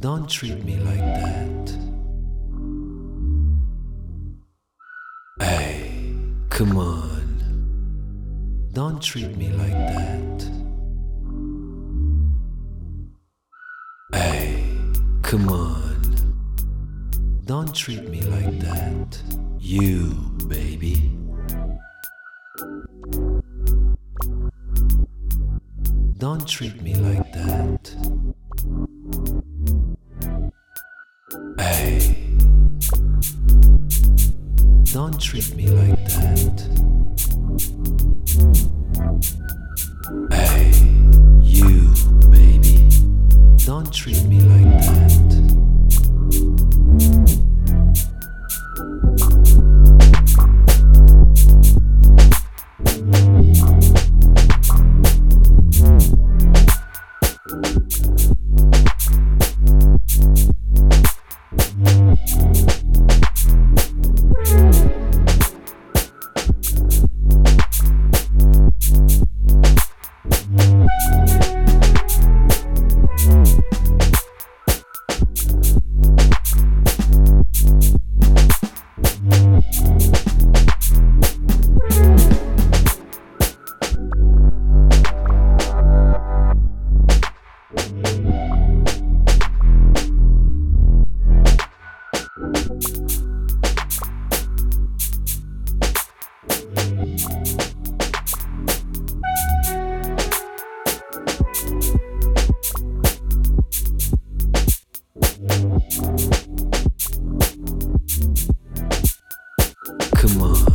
Don't treat me like that. Hey, come on. Don't treat me like that. Hey, come on. Don't treat me like that. You, baby. Don't treat me like that. Don't treat me like that. Hey, you, baby. Don't treat me like that. Come on.